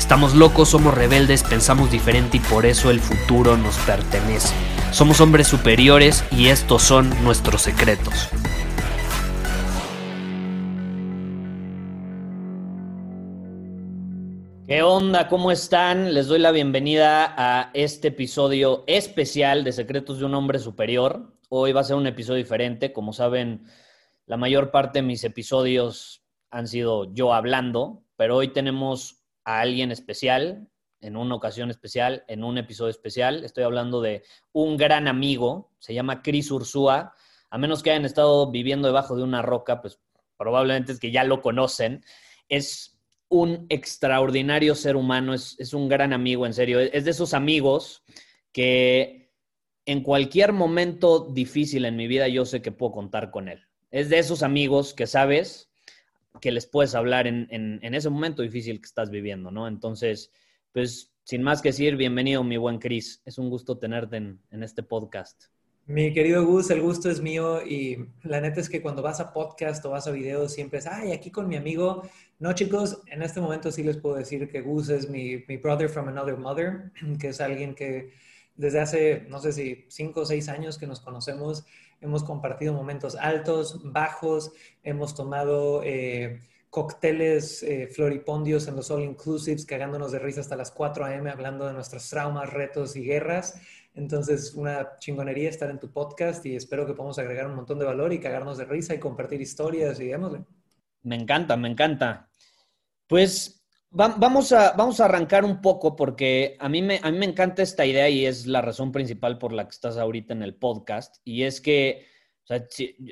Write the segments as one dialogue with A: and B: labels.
A: Estamos locos, somos rebeldes, pensamos diferente y por eso el futuro nos pertenece. Somos hombres superiores y estos son nuestros secretos. ¿Qué onda? ¿Cómo están? Les doy la bienvenida a este episodio especial de Secretos de un Hombre Superior. Hoy va a ser un episodio diferente. Como saben, la mayor parte de mis episodios han sido yo hablando, pero hoy tenemos a alguien especial, en una ocasión especial, en un episodio especial. Estoy hablando de un gran amigo, se llama Chris Ursúa. A menos que hayan estado viviendo debajo de una roca, pues probablemente es que ya lo conocen. Es un extraordinario ser humano, es, un gran amigo, en serio. Es de esos amigos que en cualquier momento difícil en mi vida yo sé que puedo contar con él. Es de esos amigos que sabes que les puedes hablar en, ese momento difícil que estás viviendo, ¿no? Entonces, pues sin más que decir, bienvenido mi buen Chris. Es un gusto tenerte en, en este podcast.
B: Mi querido Gus, el gusto es mío y la neta es que cuando vas a podcast o vas a videos siempre es, ay, aquí con mi amigo. No, chicos, en este momento sí les puedo decir que Gus es mi brother from another mother, que es alguien que desde hace, no sé si cinco o seis años que nos conocemos, hemos compartido momentos altos, bajos, hemos tomado eh, cócteles eh, floripondios en los all inclusives, cagándonos de risa hasta las 4 a.m. hablando de nuestros traumas, retos y guerras. Entonces, una chingonería estar en tu podcast y espero que podamos agregar un montón de valor y cagarnos de risa y compartir historias y démosle.
A: Me encanta, me encanta. Pues vamos a, vamos a arrancar un poco porque a mí, me, a mí me encanta esta idea y es la razón principal por la que estás ahorita en el podcast. Y es que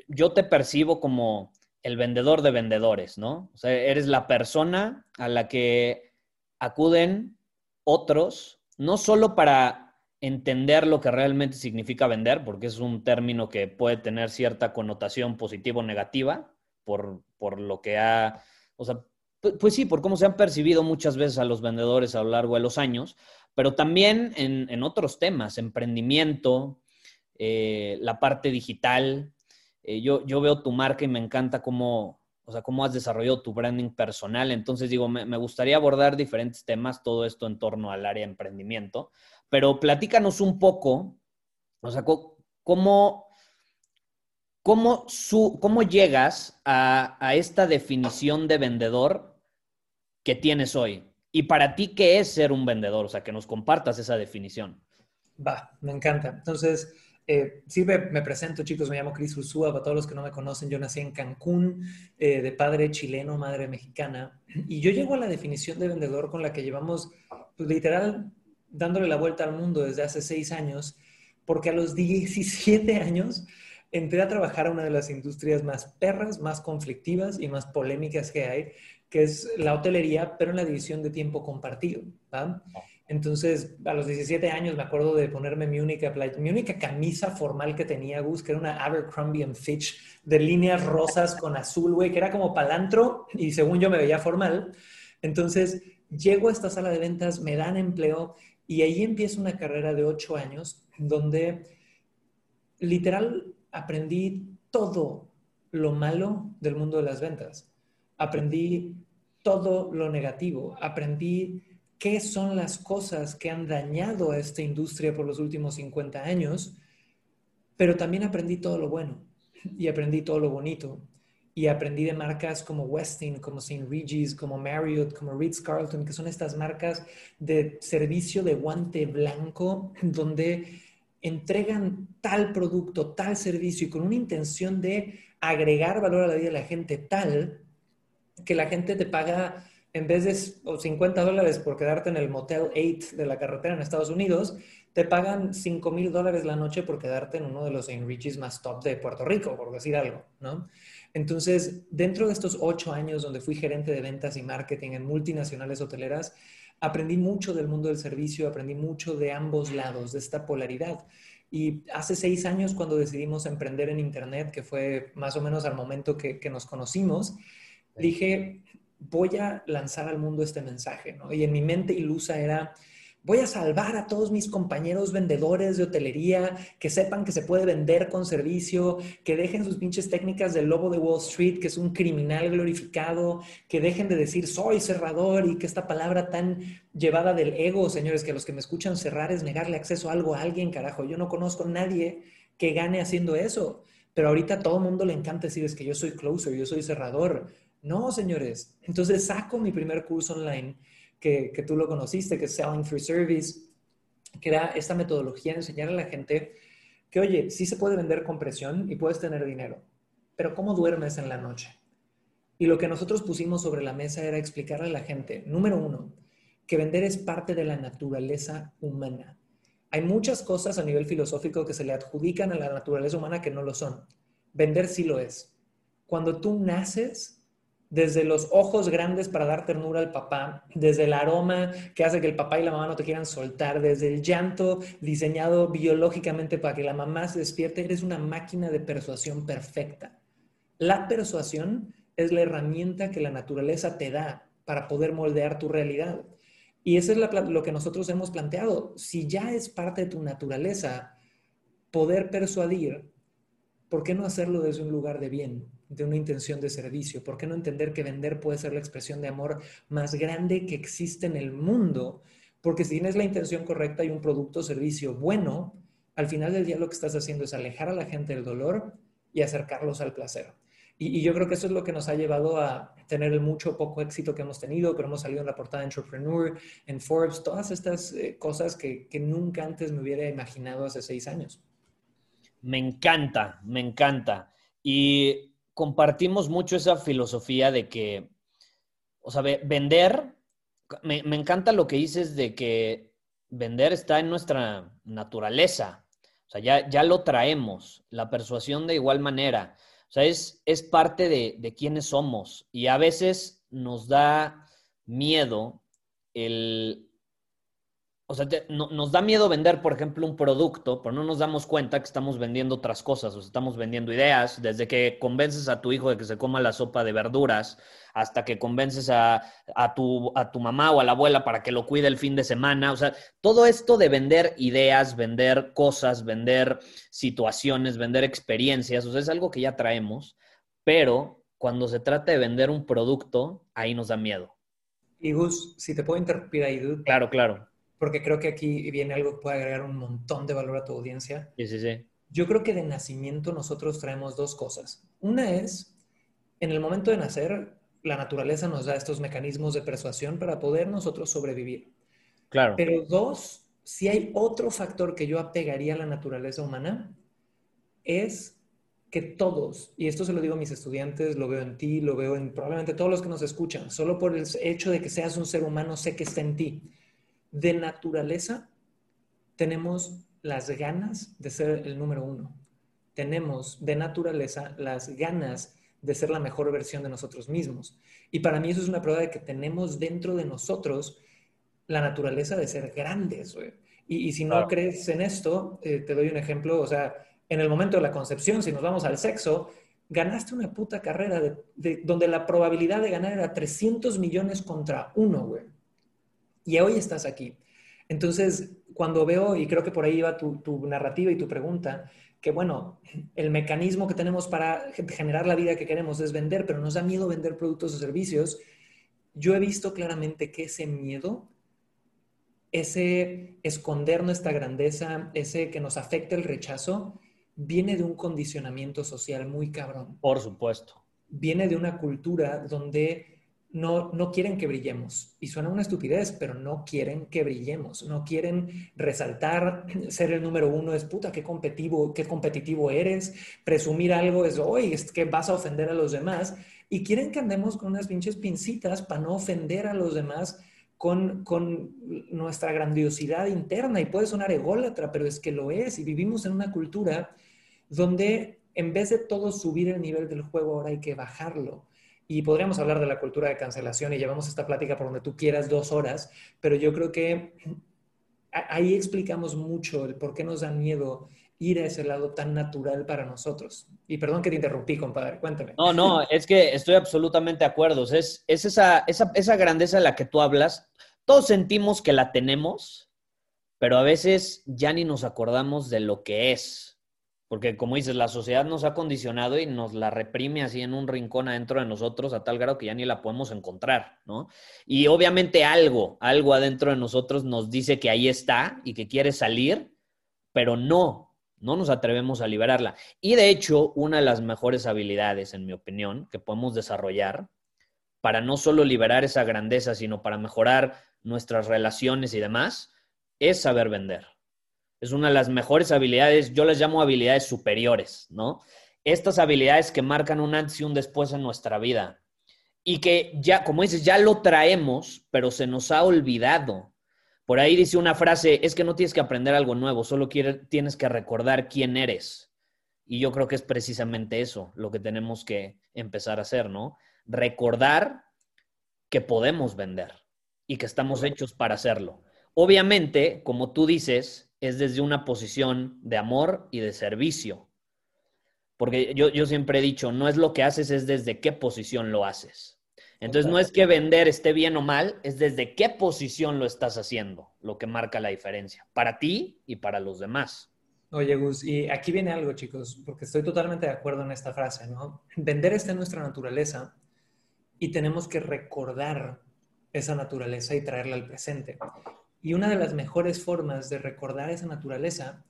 A: yo te percibo como el vendedor de vendedores, ¿no? O sea, eres la persona a la que acuden otros, no solo para entender lo que realmente significa vender, porque es un término que puede tener cierta connotación positiva o negativa por, por lo que ha, o sea, pues, sí, por cómo se han percibido muchas veces a los vendedores a lo largo de los años, pero también en, otros temas, emprendimiento, eh, la parte digital. Eh, yo, yo veo tu marca y me encanta cómo, o sea, cómo has desarrollado tu branding personal. Entonces, digo, me, me gustaría abordar diferentes temas, todo esto en torno al área de emprendimiento. Pero platícanos un poco, o sea, cómo, cómo, cómo llegas a, esta definición de vendedor que tienes hoy. Y para ti, ¿qué es ser un vendedor? O sea, que nos compartas esa definición.
B: Va, me encanta. Entonces, eh, sí me, presento, chicos, me llamo Cris Ursúa, para todos los que no me conocen, yo nací en Cancún, eh, de padre chileno, madre mexicana, y yo llego a la definición de vendedor con la que llevamos, pues, literal, dándole la vuelta al mundo desde hace seis años, porque a los 17 años entré a trabajar a una de las industrias más perras, más conflictivas y más polémicas que hay, que es la hotelería, pero en la división de tiempo compartido. Entonces, a los 17 años me acuerdo de ponerme mi única, mi única camisa formal que tenía, Gus, que era una Abercrombie Fitch de líneas rosas con azul, güey, que era como palantro y según yo me veía formal. Entonces, llego a esta sala de ventas, me dan empleo y ahí empieza una carrera de ocho años donde literal aprendí todo lo malo del mundo de las ventas. Aprendí todo lo negativo. Aprendí qué son las cosas que han dañado a esta industria por los últimos 50 años, pero también aprendí todo lo bueno y aprendí todo lo bonito y aprendí de marcas como Westin, como St. Regis, como Marriott, como Ritz Carlton, que son estas marcas de servicio de guante blanco, donde entregan tal producto, tal servicio y con una intención de agregar valor a la vida de la gente tal que la gente te paga en vez de 50 dólares por quedarte en el Motel 8 de la carretera en Estados Unidos, te pagan 5 mil dólares la noche por quedarte en uno de los enriches más top de Puerto Rico, por decir algo, ¿no? Entonces, dentro de estos ocho años donde fui gerente de ventas y marketing en multinacionales hoteleras, aprendí mucho del mundo del servicio, aprendí mucho de ambos lados, de esta polaridad. Y hace seis años, cuando decidimos emprender en Internet, que fue más o menos al momento que, que nos conocimos, dije, voy a lanzar al mundo este mensaje, ¿no? Y en mi mente ilusa era, voy a salvar a todos mis compañeros vendedores de hotelería, que sepan que se puede vender con servicio, que dejen sus pinches técnicas del lobo de Wall Street, que es un criminal glorificado, que dejen de decir soy cerrador y que esta palabra tan llevada del ego, señores, que los que me escuchan cerrar es negarle acceso a algo a alguien, carajo. Yo no conozco a nadie que gane haciendo eso. Pero ahorita a todo mundo le encanta decir es que yo soy closer, yo soy cerrador. No, señores. Entonces saco mi primer curso online que, tú lo conociste, que es Selling Through Service, que era esta metodología de enseñar a la gente que, oye, sí se puede vender con presión y puedes tener dinero, pero ¿cómo duermes en la noche? Y lo que nosotros pusimos sobre la mesa era explicarle a la gente, número uno, que vender es parte de la naturaleza humana. Hay muchas cosas a nivel filosófico que se le adjudican a la naturaleza humana que no lo son. Vender sí lo es. Cuando tú naces, desde los ojos grandes para dar ternura al papá, desde el aroma que hace que el papá y la mamá no te quieran soltar, desde el llanto diseñado biológicamente para que la mamá se despierte, eres una máquina de persuasión perfecta. La persuasión es la herramienta que la naturaleza te da para poder moldear tu realidad. Y eso es lo que nosotros hemos planteado. Si ya es parte de tu naturaleza poder persuadir, ¿por qué no hacerlo desde un lugar de bien? de una intención de servicio? ¿Por qué no entender que vender puede ser la expresión de amor más grande que existe en el mundo? Porque si tienes la intención correcta y un producto o servicio bueno, al final del día lo que estás haciendo es alejar a la gente del dolor y acercarlos al placer. Y, yo creo que eso es lo que nos ha llevado a tener el mucho poco éxito que hemos tenido, pero hemos salido en la portada de Entrepreneur, en Forbes, todas estas eh, cosas que, que nunca antes me hubiera imaginado hace seis años.
A: Me encanta, me encanta. Y compartimos mucho esa filosofía de que, o sea, vender, me, encanta lo que dices de que vender está en nuestra naturaleza, o sea, ya, ya lo traemos, la persuasión de igual manera, o sea, es, es parte de, de quiénes somos. Y a veces nos da miedo el, o sea, nos da miedo vender, por ejemplo, un producto, pero no nos damos cuenta que estamos vendiendo otras cosas, o sea, estamos vendiendo ideas, desde que convences a tu hijo de que se coma la sopa de verduras, hasta que convences a, tu, a tu mamá o a la abuela para que lo cuide el fin de semana. O sea, todo esto de vender ideas, vender cosas, vender situaciones, vender experiencias, o sea, es algo que ya traemos, pero cuando se trata de vender un producto, ahí nos da miedo.
B: Y Gus, si te puedo interrumpir ahí, dude.
A: Claro, claro
B: porque creo que aquí viene algo que puede agregar un montón de valor a tu audiencia.
A: Sí, sí, sí.
B: Yo creo que de nacimiento nosotros traemos dos cosas. Una es, en el momento de nacer, la naturaleza nos da estos mecanismos de persuasión para poder nosotros sobrevivir.
A: Claro.
B: Pero dos, si hay otro factor que yo apegaría a la naturaleza humana, es que todos, y esto se lo digo a mis estudiantes, lo veo en ti, lo veo en probablemente todos los que nos escuchan, solo por el hecho de que seas un ser humano, sé que está en ti de naturaleza tenemos las ganas de ser el número uno. Tenemos de naturaleza las ganas de ser la mejor versión de nosotros mismos. Y para mí eso es una prueba de que tenemos dentro de nosotros la naturaleza de ser grandes. Y, si no crees en esto, eh, te doy un ejemplo. O sea, en el momento de la concepción, si nos vamos al sexo, ganaste una puta carrera de, donde la probabilidad de ganar era 300 millones contra uno, güey y hoy estás aquí. Entonces, cuando veo, y creo que por ahí va tu, narrativa y tu pregunta, que bueno, el mecanismo que tenemos para generar la vida que queremos es vender, pero nos da miedo vender productos o servicios, yo he visto claramente que ese miedo, ese esconder nuestra grandeza, ese que nos afecta el rechazo, viene de un condicionamiento social muy cabrón.
A: Por supuesto.
B: Viene de una cultura donde no, no quieren que brillemos. Y suena una estupidez, pero no quieren que brillemos. No quieren resaltar, ser el número uno es puta, qué competitivo, qué competitivo eres. Presumir algo es, hoy es que vas a ofender a los demás. y quieren que andemos con unas pinches pincitas para no ofender a los demás con, con, nuestra grandiosidad interna y puede sonar ególatra, pero es que lo es y vivimos en una cultura donde en vez de todo subir el nivel del juego, ahora hay que bajarlo. Y podríamos hablar de la cultura de cancelación y llevamos esta plática por donde tú quieras dos horas, pero yo creo que ahí explicamos mucho el por qué nos da miedo ir a ese lado tan natural para nosotros. Y perdón que te interrumpí, compadre, cuéntame.
A: No, no, es que estoy absolutamente de acuerdo. Es, es esa, esa, esa grandeza de la que tú hablas. Todos sentimos que la tenemos, pero a veces ya ni nos acordamos de lo que es. Porque como dices, la sociedad nos ha condicionado y nos la reprime así en un rincón adentro de nosotros a tal grado que ya ni la podemos encontrar, ¿no? Y obviamente algo, algo adentro de nosotros nos dice que ahí está y que quiere salir, pero no, no nos atrevemos a liberarla. Y de hecho, una de las mejores habilidades, en mi opinión, que podemos desarrollar para no solo liberar esa grandeza, sino para mejorar nuestras relaciones y demás, es saber vender. Es una de las mejores habilidades, yo las llamo habilidades superiores, ¿no? Estas habilidades que marcan un antes y un después en nuestra vida. Y que ya, como dices, ya lo traemos, pero se nos ha olvidado. Por ahí dice una frase, es que no tienes que aprender algo nuevo, solo tienes que recordar quién eres. Y yo creo que es precisamente eso lo que tenemos que empezar a hacer, ¿no? Recordar que podemos vender y que estamos hechos para hacerlo. Obviamente, como tú dices, es desde una posición de amor y de servicio. Porque yo, yo siempre he dicho, no es lo que haces, es desde qué posición lo haces. Entonces, no es que vender esté bien o mal, es desde qué posición lo estás haciendo, lo que marca la diferencia, para ti y para los demás.
B: Oye, Gus, y aquí viene algo, chicos, porque estoy totalmente de acuerdo en esta frase, ¿no? Vender está en nuestra naturaleza y tenemos que recordar esa naturaleza y traerla al presente. Y una de las mejores formas de recordar esa naturaleza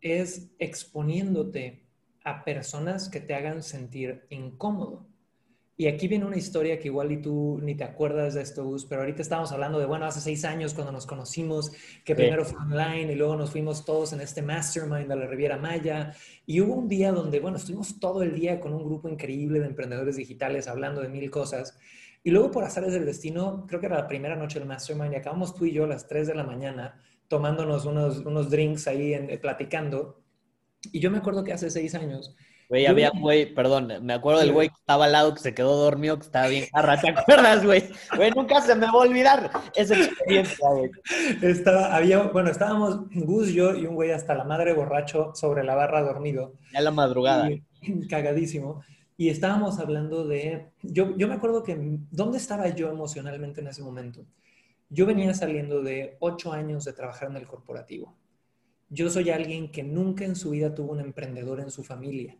B: es exponiéndote a personas que te hagan sentir incómodo. Y aquí viene una historia que igual y tú ni te acuerdas de esto, Gus, pero ahorita estábamos hablando de, bueno, hace seis años cuando nos conocimos, que primero fue online y luego nos fuimos todos en este mastermind de la Riviera Maya. Y hubo un día donde, bueno, estuvimos todo el día con un grupo increíble de emprendedores digitales hablando de mil cosas. Y luego por azares del destino, creo que era la primera noche del Mastermind y acabamos tú y yo a las 3 de la mañana tomándonos unos, unos drinks ahí en, eh, platicando. Y yo me acuerdo que hace seis años...
A: Güey, había güey, perdón, me acuerdo del güey que estaba al lado, que se quedó dormido, que estaba bien jarra. ¿Te acuerdas, güey? Güey, nunca se me va a olvidar esa experiencia, güey.
B: Estaba, había, bueno, estábamos Gus, yo y un güey hasta la madre borracho sobre la barra dormido.
A: Ya la madrugada.
B: cagadísimo. Y estábamos hablando de, yo, yo me acuerdo que, ¿dónde estaba yo emocionalmente en ese momento? Yo venía saliendo de ocho años de trabajar en el corporativo. Yo soy alguien que nunca en su vida tuvo un emprendedor en su familia,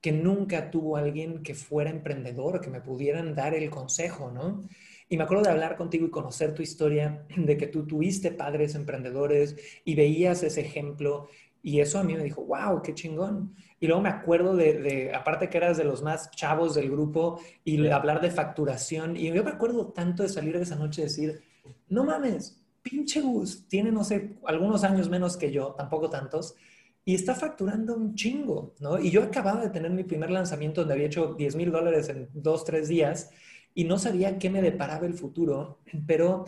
B: que nunca tuvo alguien que fuera emprendedor, que me pudieran dar el consejo, ¿no? Y me acuerdo de hablar contigo y conocer tu historia, de que tú tuviste padres emprendedores y veías ese ejemplo. Y eso a mí me dijo, wow, qué chingón. Y luego me acuerdo de, aparte que eras de los más chavos del grupo y hablar de facturación. Y yo me acuerdo tanto de salir de esa noche y decir, no mames, pinche Gus, tiene, no sé, algunos años menos que yo, tampoco tantos, y está facturando un chingo, ¿no? Y yo acababa de tener mi primer lanzamiento donde había hecho 10 mil dólares en dos, tres días y no sabía qué me deparaba el futuro, pero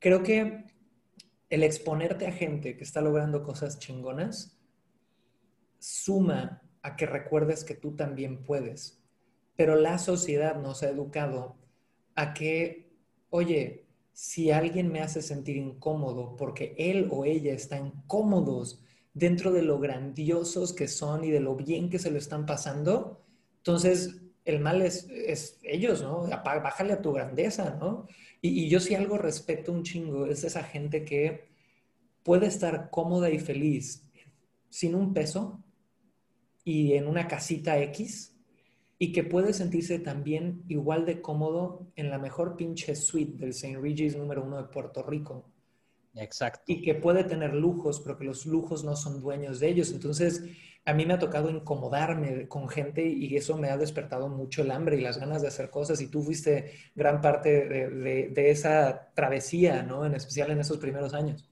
B: creo que el exponerte a gente que está logrando cosas chingonas, suma a que recuerdes que tú también puedes. Pero la sociedad nos ha educado a que, oye, si alguien me hace sentir incómodo porque él o ella están cómodos dentro de lo grandiosos que son y de lo bien que se lo están pasando, entonces el mal es, ellos, ¿no? Bájale a tu grandeza, ¿no? Y, y yo sí algo respeto un chingo, es esa gente que puede estar cómoda y feliz sin un peso, y en una casita X y que puede sentirse también igual de cómodo en la mejor pinche suite del St. Regis número uno de Puerto Rico.
A: Exacto.
B: Y que puede tener lujos, pero que los lujos no son dueños de ellos. Entonces, a mí me ha tocado incomodarme con gente y eso me ha despertado mucho el hambre y las ganas de hacer cosas. Y tú fuiste gran parte de, esa travesía, ¿no? En especial en esos primeros años.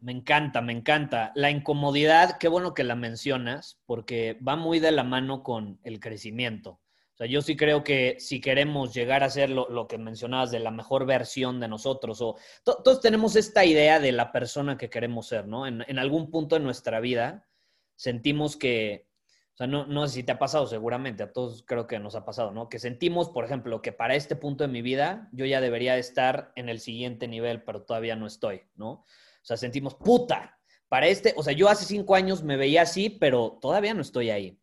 A: Me encanta, me encanta. La incomodidad, qué bueno que la mencionas, porque va muy de la mano con el crecimiento. O sea, yo sí creo que si queremos llegar a ser lo, que mencionabas de la mejor versión de nosotros, o todos tenemos esta idea de la persona que queremos ser, ¿no? En, algún punto de nuestra vida sentimos que, o sea, no, no sé si te ha pasado, seguramente, a todos creo que nos ha pasado, ¿no? Que sentimos, por ejemplo, que para este punto de mi vida yo ya debería estar en el siguiente nivel, pero todavía no estoy, ¿no? O sea, sentimos, puta, para este, o sea, yo hace cinco años me veía así, pero todavía no estoy ahí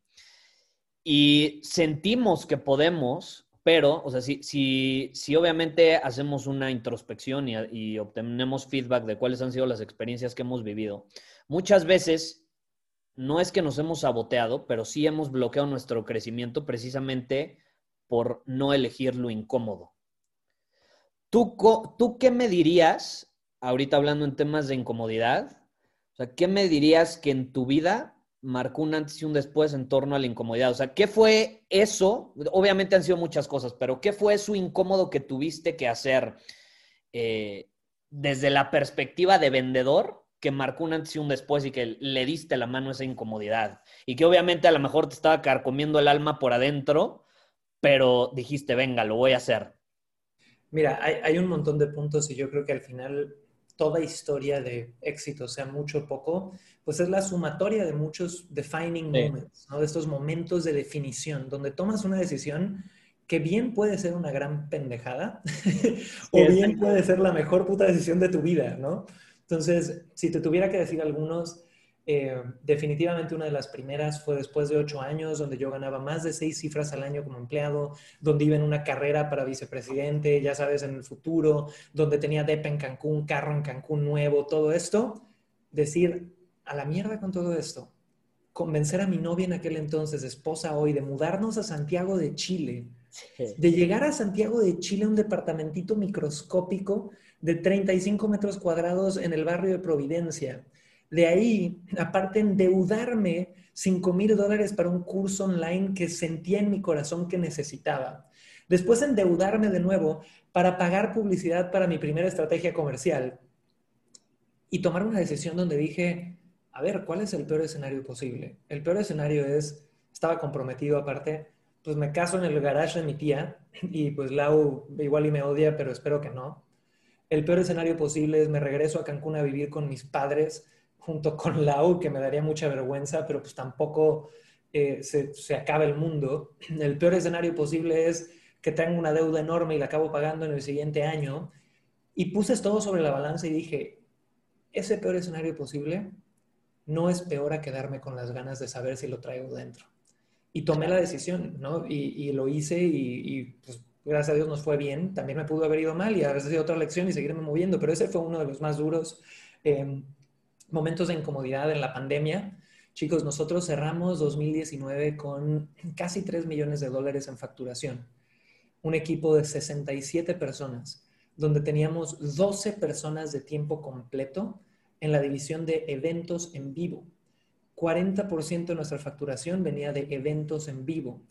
A: y sentimos que podemos, pero, o sea, si, si, si obviamente hacemos una introspección y, y, obtenemos feedback de cuáles han sido las experiencias que hemos vivido, muchas veces no es que nos hemos saboteado, pero sí hemos bloqueado nuestro crecimiento precisamente por no elegir lo incómodo. ¿Tú, ¿Tú qué me dirías, ahorita hablando en temas de incomodidad, o sea, qué me dirías que en tu vida marcó un antes y un después en torno a la incomodidad? O sea, ¿qué fue eso? Obviamente han sido muchas cosas, pero ¿qué fue eso incómodo que tuviste que hacer eh, desde la perspectiva de vendedor que marcó un antes y un después y que le diste la mano a esa incomodidad? Y que obviamente a lo mejor te estaba carcomiendo el alma por adentro, pero dijiste, venga, lo voy a hacer.
B: Mira, hay, hay un montón de puntos y yo creo que al final toda historia de éxito, sea mucho o poco, pues es la sumatoria de muchos defining moments, ¿no? De estos momentos de definición, donde tomas una decisión que bien puede ser una gran pendejada o bien puede ser la mejor puta decisión de tu vida, ¿no? Entonces, si te tuviera que decir algunos, eh, definitivamente una de las primeras fue después de ocho años, donde yo ganaba más de seis cifras al año como empleado, donde iba en una carrera para vicepresidente, ya sabes, en el futuro, donde tenía DEPA en Cancún, carro en Cancún nuevo, todo esto. Decir, a la mierda con todo esto. Convencer a mi novia en aquel entonces, esposa hoy, de mudarnos a Santiago de Chile. De llegar a Santiago de Chile, un departamentito microscópico de 35 metros cuadrados en el barrio de Providencia de ahí, aparte, endeudarme 5 mil dólares para un curso online que sentía en mi corazón que necesitaba. Después endeudarme de nuevo para pagar publicidad para mi primera estrategia comercial y tomar una decisión donde dije, a ver, ¿cuál es el peor escenario posible? El peor escenario es, estaba comprometido aparte, pues me caso en el garage de mi tía y pues Lau igual y me odia, pero espero que no. El peor escenario posible es me regreso a Cancún a vivir con mis padres junto con la U, que me daría mucha vergüenza, pero pues tampoco eh, se, se acaba el mundo. El peor escenario posible es que tenga una deuda enorme y la acabo pagando en el siguiente año. Y puse todo sobre la balanza y dije, ese peor escenario posible no es peor a quedarme con las ganas de saber si lo traigo dentro. Y tomé la decisión, ¿no? Y, lo hice y, pues gracias a Dios nos fue bien. También me pudo haber ido mal y haber sido otra lección y seguirme moviendo, pero ese fue uno de los más duros. Eh, momentos de incomodidad en la pandemia. Chicos, nosotros cerramos 2019 con casi 3 millones de dólares en facturación. Un equipo de 67 personas, donde teníamos 12 personas de tiempo completo en la división de eventos en vivo. 40% de nuestra facturación venía de eventos en vivo.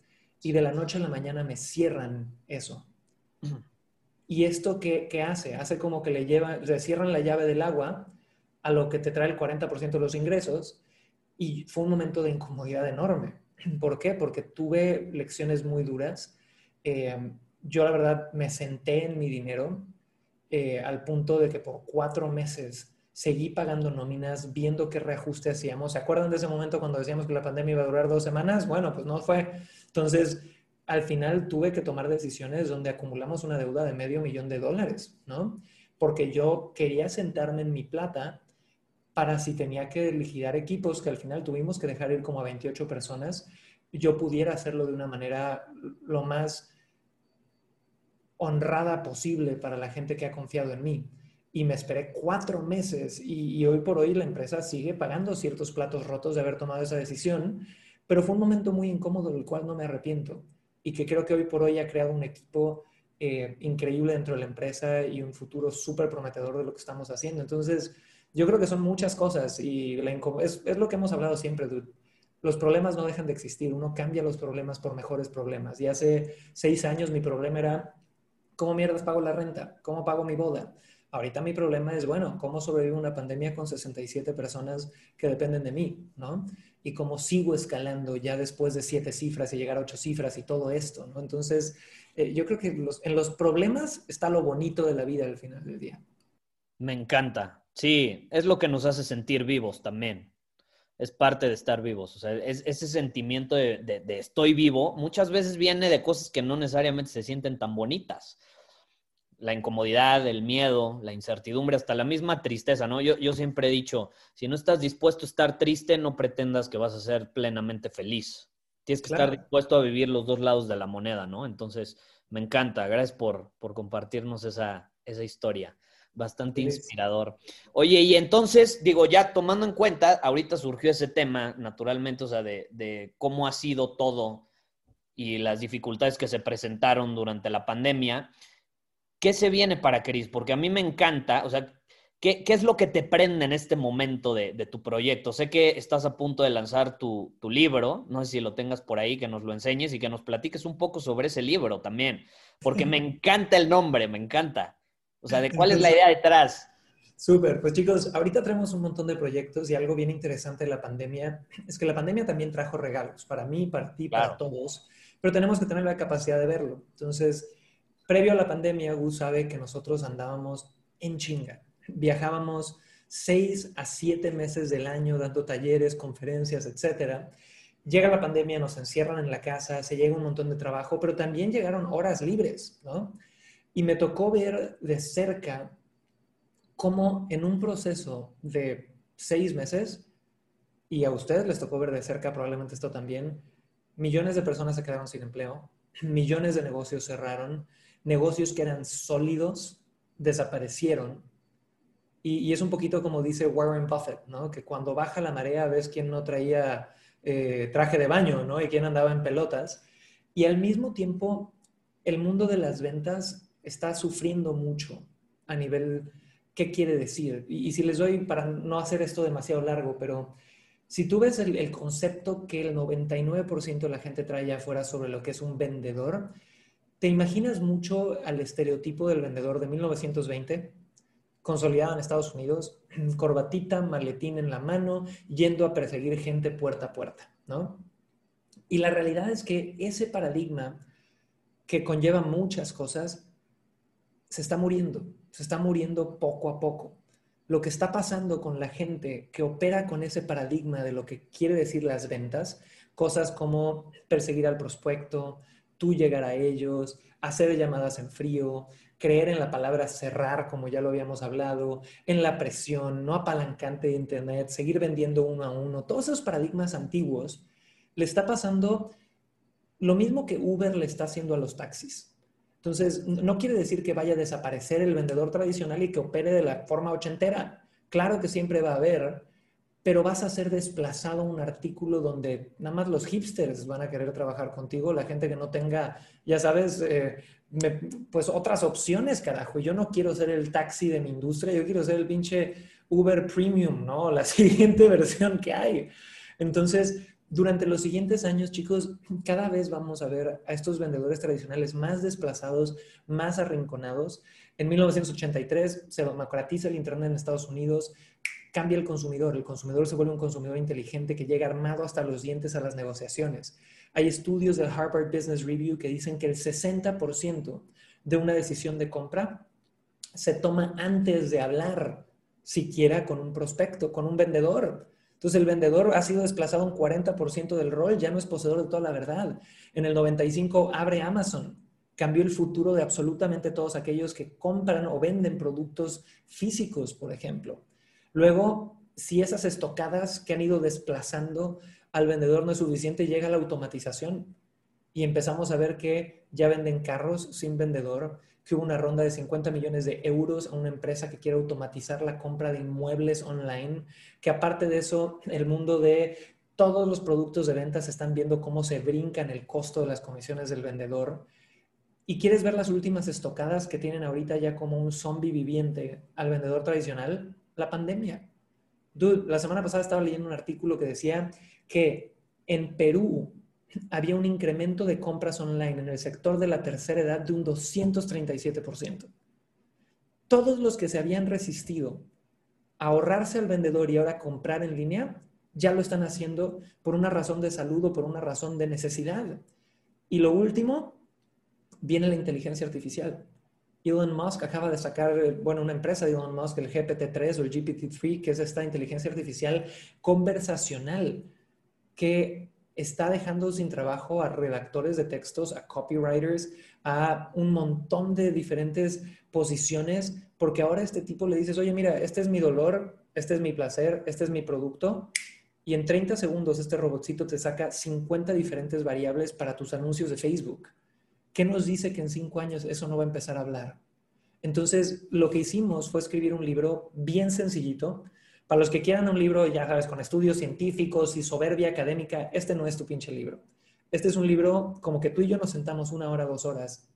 B: Y de la noche a la mañana me cierran eso. ¿Y esto qué, qué hace? Hace como que le, lleva, le cierran la llave del agua a lo que te trae el 40% de los ingresos y fue un momento de incomodidad enorme. ¿Por qué? Porque tuve lecciones muy duras. Eh, yo la verdad me senté en mi dinero eh, al punto de que por cuatro meses seguí pagando nóminas, viendo qué reajuste hacíamos. ¿Se acuerdan de ese momento cuando decíamos que la pandemia iba a durar dos semanas? Bueno, pues no fue. Entonces, al final tuve que tomar decisiones donde acumulamos una deuda de medio millón de dólares, ¿no? Porque yo quería sentarme en mi plata para si tenía que liquidar equipos, que al final tuvimos que dejar ir como a 28 personas, yo pudiera hacerlo de una manera lo más honrada posible para la gente que ha confiado en mí. Y me esperé cuatro meses y, hoy por hoy la empresa sigue pagando ciertos platos rotos de haber tomado esa decisión, pero fue un momento muy incómodo del cual no me arrepiento y que creo que hoy por hoy ha creado un equipo eh, increíble dentro de la empresa y un futuro súper prometedor de lo que estamos haciendo. Entonces, yo creo que son muchas cosas y es, lo que hemos hablado siempre, Los problemas no dejan de existir, uno cambia los problemas por mejores problemas. Y hace seis años mi problema era ¿Cómo mierdas pago la renta? ¿Cómo pago mi boda? Ahorita mi problema es, bueno, ¿cómo sobrevivo una pandemia con 67 personas que dependen de mí? ¿no? Y cómo sigo escalando ya después de siete cifras y llegar a ocho cifras y todo esto, ¿no? Entonces, eh, yo creo que en los problemas está lo bonito de la vida al final del día.
A: Me encanta. Sí, es lo que nos hace sentir vivos también. Es parte de estar vivos. O sea, es, ese sentimiento de, de estoy vivo muchas veces viene de cosas que no necesariamente se sienten tan bonitas la incomodidad, el miedo, la incertidumbre, hasta la misma tristeza, ¿no? Yo, yo siempre he dicho, si no estás dispuesto a estar triste, no pretendas que vas a ser plenamente feliz. Tienes que estar dispuesto a vivir los dos lados de la moneda, ¿no? Entonces, me encanta. Gracias por, por compartirnos esa, esa historia. Bastante inspirador. Oye, y entonces, digo, ya tomando en cuenta, ahorita surgió ese tema, naturalmente, o sea, de, de cómo ha sido todo y las dificultades que se presentaron durante la pandemia. ¿Qué se viene para Cris? Porque a mí me encanta, o sea, ¿qué, es lo que te prende en este momento de, tu proyecto? Sé que estás a punto de lanzar tu, libro, no sé si lo tengas por ahí, que nos lo enseñes y que nos platiques un poco sobre ese libro también, porque me encanta el nombre, me encanta. O sea, ¿de cuál es la idea detrás?
B: Súper, pues chicos, ahorita tenemos un montón de proyectos y algo bien interesante de la pandemia es que la pandemia también trajo regalos para mí, para ti, para todos, pero tenemos que tener la capacidad de verlo. Entonces, previo a la pandemia, Gus sabe que nosotros andábamos en chinga. Viajábamos seis a siete meses del año dando talleres, conferencias, etc. Llega la pandemia, nos encierran en la casa, se llega un montón de trabajo, pero también llegaron horas libres, ¿no? Y me tocó ver de cerca cómo en un proceso de seis meses, y a ustedes les tocó ver de cerca probablemente esto también, millones de personas se quedaron sin empleo, millones de negocios cerraron, negocios que eran sólidos desaparecieron. Y, es un poquito como dice Warren Buffett, ¿no? Que cuando baja la marea ves quién no traía eh, traje de baño, ¿no? Y quién andaba en pelotas. Y al mismo tiempo, el mundo de las ventas está sufriendo mucho a nivel, ¿qué quiere decir? Y, si les doy, para no hacer esto demasiado largo, pero si tú ves el, concepto que el 99% de la gente trae afuera sobre lo que es un vendedor, ¿Te imaginas mucho al estereotipo del vendedor de 1920, consolidado en Estados Unidos, corbatita, maletín en la mano, yendo a perseguir gente puerta a puerta, ¿no? Y la realidad es que ese paradigma que conlleva muchas cosas se está muriendo, se está muriendo poco a poco. Lo que está pasando con la gente que opera con ese paradigma de lo que quiere decir las ventas, cosas como perseguir al prospecto, tú llegar a ellos, hacer llamadas en frío, creer en la palabra cerrar, como ya lo habíamos hablado, en la presión, no apalancante de Internet, seguir vendiendo uno a uno, todos esos paradigmas antiguos, le está pasando lo mismo que Uber le está haciendo a los taxis. Entonces, no quiere decir que vaya a desaparecer el vendedor tradicional y que opere de la forma ochentera. Claro que siempre va a haber, pero vas a ser desplazado un artículo donde nada más los hipsters van a querer trabajar contigo, la gente que no tenga, ya sabes, eh, pues otras opciones, carajo. Yo no quiero ser el taxi de mi industria, yo quiero ser el pinche Uber Premium, ¿no? La siguiente versión que hay. Entonces, durante los siguientes años, chicos, cada vez vamos a ver a estos vendedores tradicionales más desplazados, más arrinconados. En 1983 se democratiza el Internet en Estados Unidos, cambia el consumidor. El consumidor se vuelve un consumidor inteligente que llega armado hasta los dientes a las negociaciones. Hay estudios del Harvard Business Review que dicen que el 60% de una decisión de compra se toma antes de hablar siquiera con un prospecto, con un vendedor. Entonces el vendedor ha sido desplazado un 40% del rol, ya no es poseedor de toda la verdad. En el 95 abre Amazon, cambió el futuro de absolutamente todos aquellos que compran o venden productos físicos, por ejemplo. Luego, si esas estocadas que han ido desplazando al vendedor no es suficiente, llega la automatización y empezamos a ver que ya venden carros sin vendedor, que hubo una ronda de 50 millones de euros a una empresa que quiere automatizar la compra de inmuebles online, que aparte de eso, el mundo de todos los productos de ventas están viendo cómo se brincan el costo de las comisiones del vendedor. Y quieres ver las últimas estocadas que tienen ahorita ya como un zombie viviente al vendedor tradicional, la pandemia. la semana pasada estaba leyendo un artículo que decía que en Perú había un incremento de compras online en el sector de la tercera edad de un 237%. Todos los que se habían resistido a ahorrarse al vendedor y ahora comprar en línea, ya lo están haciendo por una razón de salud o por una razón de necesidad. Y lo último, viene la inteligencia artificial. Elon Musk acaba de sacar, bueno, una empresa de Elon Musk, el GPT-3 o el GPT-3, que es esta inteligencia artificial conversacional que está dejando sin trabajo a redactores de textos, a copywriters, a un montón de diferentes posiciones, porque ahora este tipo le dices, oye, mira, este es mi dolor, este es mi placer, este es mi producto, y en 30 segundos este robotcito te saca 50 diferentes variables para tus anuncios de Facebook. ¿Qué nos dice que en cinco años eso no va a empezar a hablar? Entonces, lo que hicimos fue escribir un libro bien sencillito. Para los que quieran un libro, ya sabes, con estudios científicos y soberbia académica, este no es tu pinche libro. Este es un libro como que tú y yo nos sentamos una hora, dos horas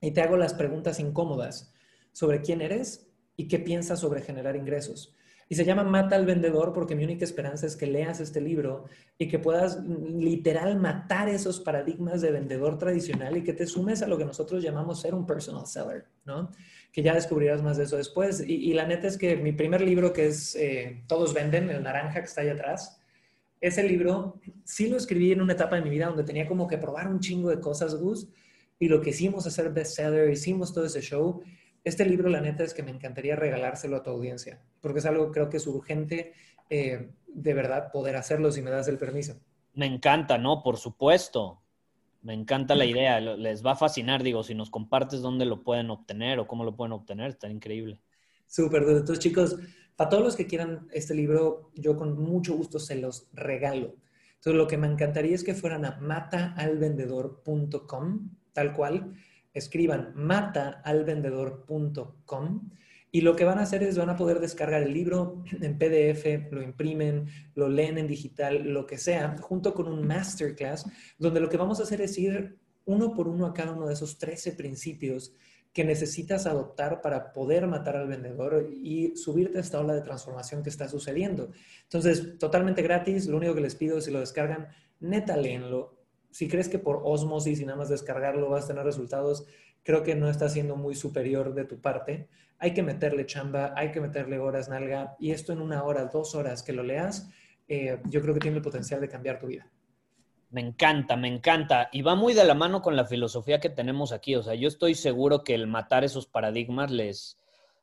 B: y te hago las preguntas incómodas sobre quién eres y qué piensas sobre generar ingresos. Y se llama Mata al Vendedor porque mi única esperanza es que leas este libro y que puedas mm, literal matar esos paradigmas de vendedor tradicional y que te sumes a lo que nosotros llamamos ser un personal seller, ¿no? Que ya descubrirás más de eso después. Y, la neta es que mi primer libro, que es eh, Todos Venden, el naranja que está ahí atrás, ese libro sí lo escribí en una etapa de mi vida donde tenía como que probar un chingo de cosas, Gus, y lo que hicimos hacer bestseller, hicimos todo ese show este libro, la neta, es que me encantaría regalárselo a tu audiencia, porque es algo creo que es urgente eh, de verdad poder hacerlo si me das el permiso.
A: Me encanta, ¿no? Por supuesto. Me encanta la idea. Les va a fascinar, digo, si nos compartes dónde lo pueden obtener o cómo lo pueden obtener, está increíble.
B: Súper, entonces chicos, para todos los que quieran este libro, yo con mucho gusto se los regalo. Entonces lo que me encantaría es que fueran a mataalvendedor.com, tal cual, escriban mataalvendedor.com y lo que van a hacer es van a poder descargar el libro en PDF, lo imprimen, lo leen en digital, lo que sea, junto con un masterclass, donde lo que vamos a hacer es ir uno por uno a cada uno de esos 13 principios que necesitas adoptar para poder matar al vendedor y subirte a esta ola de transformación que está sucediendo. Entonces, totalmente gratis, lo único que les pido es si lo descargan, neta, léenlo, si crees que por osmosis y nada más descargarlo vas a tener resultados, creo que no está siendo muy superior de tu parte. Hay que meterle chamba, hay que meterle horas nalga y esto en una hora, dos horas que lo leas, eh, yo creo que tiene el potencial de cambiar tu vida.
A: Me encanta, me encanta. Y va muy de la mano con la filosofía que tenemos aquí. O sea, yo estoy seguro que el matar esos paradigmas les,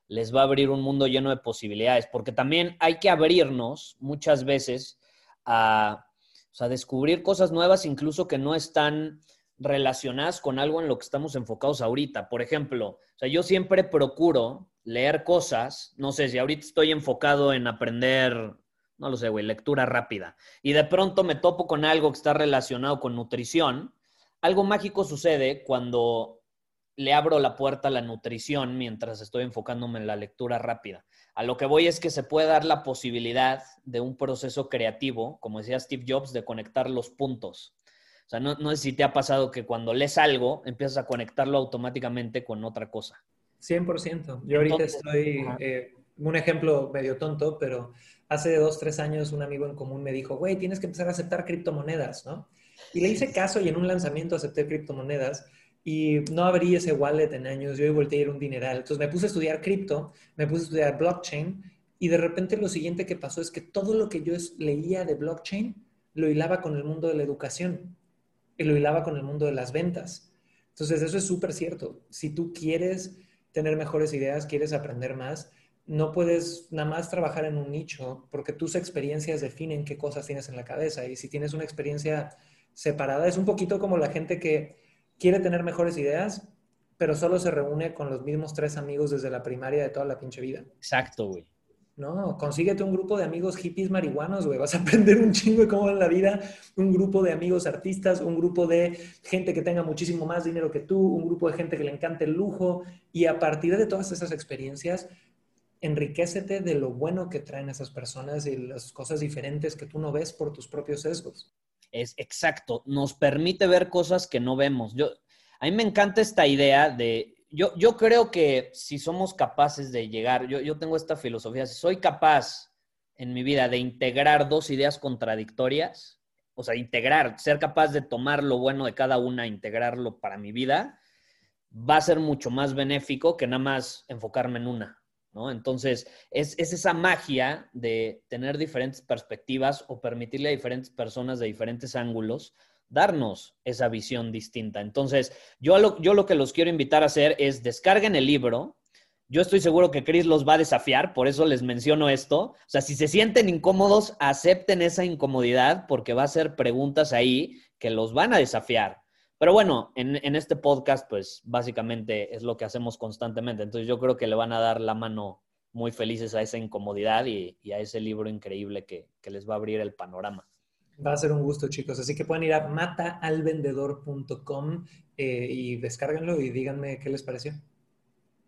A: les va a abrir un mundo lleno de posibilidades, porque también hay que abrirnos muchas veces a o sea, descubrir cosas nuevas incluso que no están relacionadas con algo en lo que estamos enfocados ahorita. Por ejemplo, o sea, yo siempre procuro leer cosas, no sé si ahorita estoy enfocado en aprender, no lo sé, güey, lectura rápida, y de pronto me topo con algo que está relacionado con nutrición, algo mágico sucede cuando le abro la puerta a la nutrición mientras estoy enfocándome en la lectura rápida. A lo que voy es que se puede dar la posibilidad de un proceso creativo, como decía Steve Jobs, de conectar los puntos. O sea, no, no sé si te ha pasado que cuando lees algo empiezas a conectarlo automáticamente con otra cosa.
B: 100%. Yo ahorita estoy, eh, un ejemplo medio tonto, pero hace dos, tres años un amigo en común me dijo, güey, tienes que empezar a aceptar criptomonedas, ¿no? Y le hice caso y en un lanzamiento acepté criptomonedas y no abrí ese wallet en años, yo volteé a ir un dineral. Entonces me puse a estudiar cripto, me puse a estudiar blockchain y de repente lo siguiente que pasó es que todo lo que yo leía de blockchain lo hilaba con el mundo de la educación y lo hilaba con el mundo de las ventas. Entonces eso es súper cierto. Si tú quieres tener mejores ideas, quieres aprender más, no puedes nada más trabajar en un nicho porque tus experiencias definen qué cosas tienes en la cabeza y si tienes una experiencia separada es un poquito como la gente que quiere tener mejores ideas, pero solo se reúne con los mismos tres amigos desde la primaria de toda la pinche vida.
A: Exacto, güey.
B: No, consíguete un grupo de amigos hippies marihuanos, güey. Vas a aprender un chingo de cómo es la vida. Un grupo de amigos artistas, un grupo de gente que tenga muchísimo más dinero que tú, un grupo de gente que le encante el lujo. Y a partir de todas esas experiencias, enriquecete de lo bueno que traen esas personas y las cosas diferentes que tú no ves por tus propios sesgos
A: es exacto, nos permite ver cosas que no vemos. Yo, a mí me encanta esta idea de, yo, yo creo que si somos capaces de llegar, yo, yo tengo esta filosofía, si soy capaz en mi vida de integrar dos ideas contradictorias, o sea, integrar, ser capaz de tomar lo bueno de cada una, integrarlo para mi vida, va a ser mucho más benéfico que nada más enfocarme en una. ¿No? Entonces, es, es, esa magia de tener diferentes perspectivas o permitirle a diferentes personas de diferentes ángulos darnos esa visión distinta. Entonces, yo lo, yo lo que los quiero invitar a hacer es descarguen el libro. Yo estoy seguro que Chris los va a desafiar, por eso les menciono esto. O sea, si se sienten incómodos, acepten esa incomodidad porque va a ser preguntas ahí que los van a desafiar. Pero bueno, en, este podcast, pues básicamente es lo que hacemos constantemente. Entonces yo creo que le van a dar la mano muy felices a esa incomodidad y, a ese libro increíble que les va a abrir el panorama.
B: Va a ser un gusto, chicos. Así que pueden ir a mataalvendedor.com eh, y descárganlo y díganme qué les pareció.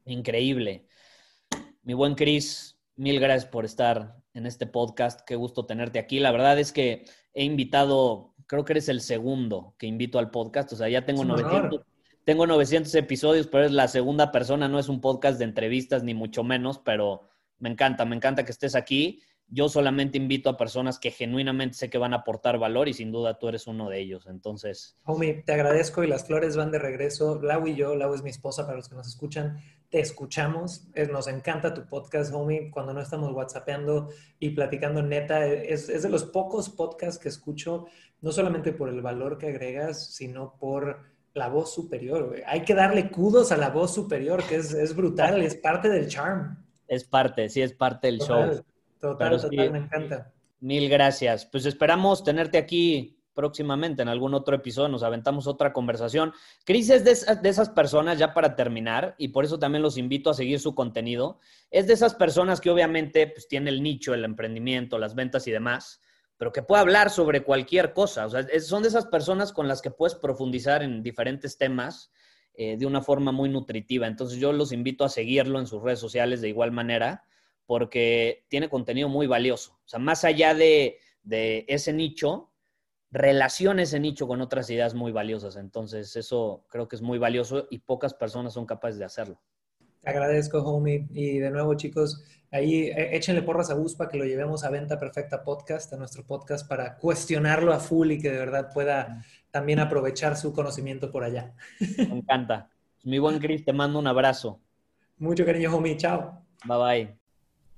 A: Increíble. Mi buen Chris, mil gracias por estar en este podcast. Qué gusto tenerte aquí. La verdad es que he invitado, creo que eres el segundo que invito al podcast. O sea, ya tengo 900, tengo 900 episodios, pero es la segunda persona. No es un podcast de entrevistas, ni mucho menos, pero me encanta, me encanta que estés aquí. Yo solamente invito a personas que genuinamente sé que van a aportar valor y sin duda tú eres uno de ellos. Entonces.
B: Homie, te agradezco y las flores van de regreso. Lau y yo, Lau es mi esposa para los que nos escuchan, te escuchamos. Nos encanta tu podcast, homie. Cuando no estamos whatsappeando y platicando neta, es, es de los pocos podcasts que escucho, no solamente por el valor que agregas, sino por la voz superior. Hay que darle kudos a la voz superior, que es, es brutal, es parte del charm.
A: Es parte, sí, es parte del show.
B: Total, total, me encanta.
A: Mil gracias. Pues esperamos tenerte aquí próximamente en algún otro episodio, nos aventamos otra conversación. Cris es de, esas personas, ya para terminar, y por eso también los invito a seguir su contenido, es de esas personas que obviamente pues, tiene el nicho, el emprendimiento, las ventas y demás, pero que puede hablar sobre cualquier cosa. O sea, son de esas personas con las que puedes profundizar en diferentes temas eh, de una forma muy nutritiva. Entonces yo los invito a seguirlo en sus redes sociales de igual manera porque tiene contenido muy valioso. O sea, más allá de, ese nicho, relaciona ese nicho con otras ideas muy valiosas. Entonces, eso creo que es muy valioso y pocas personas son capaces de hacerlo.
B: Te agradezco, homie. Y de nuevo, chicos, ahí eh, échenle porras a Gus para que lo llevemos a Venta Perfecta Podcast, a nuestro podcast, para cuestionarlo a full y que de verdad pueda también aprovechar su conocimiento por allá.
A: Me encanta. Mi buen Chris, te mando un abrazo.
B: Mucho cariño, homie. Chao.
A: Bye bye.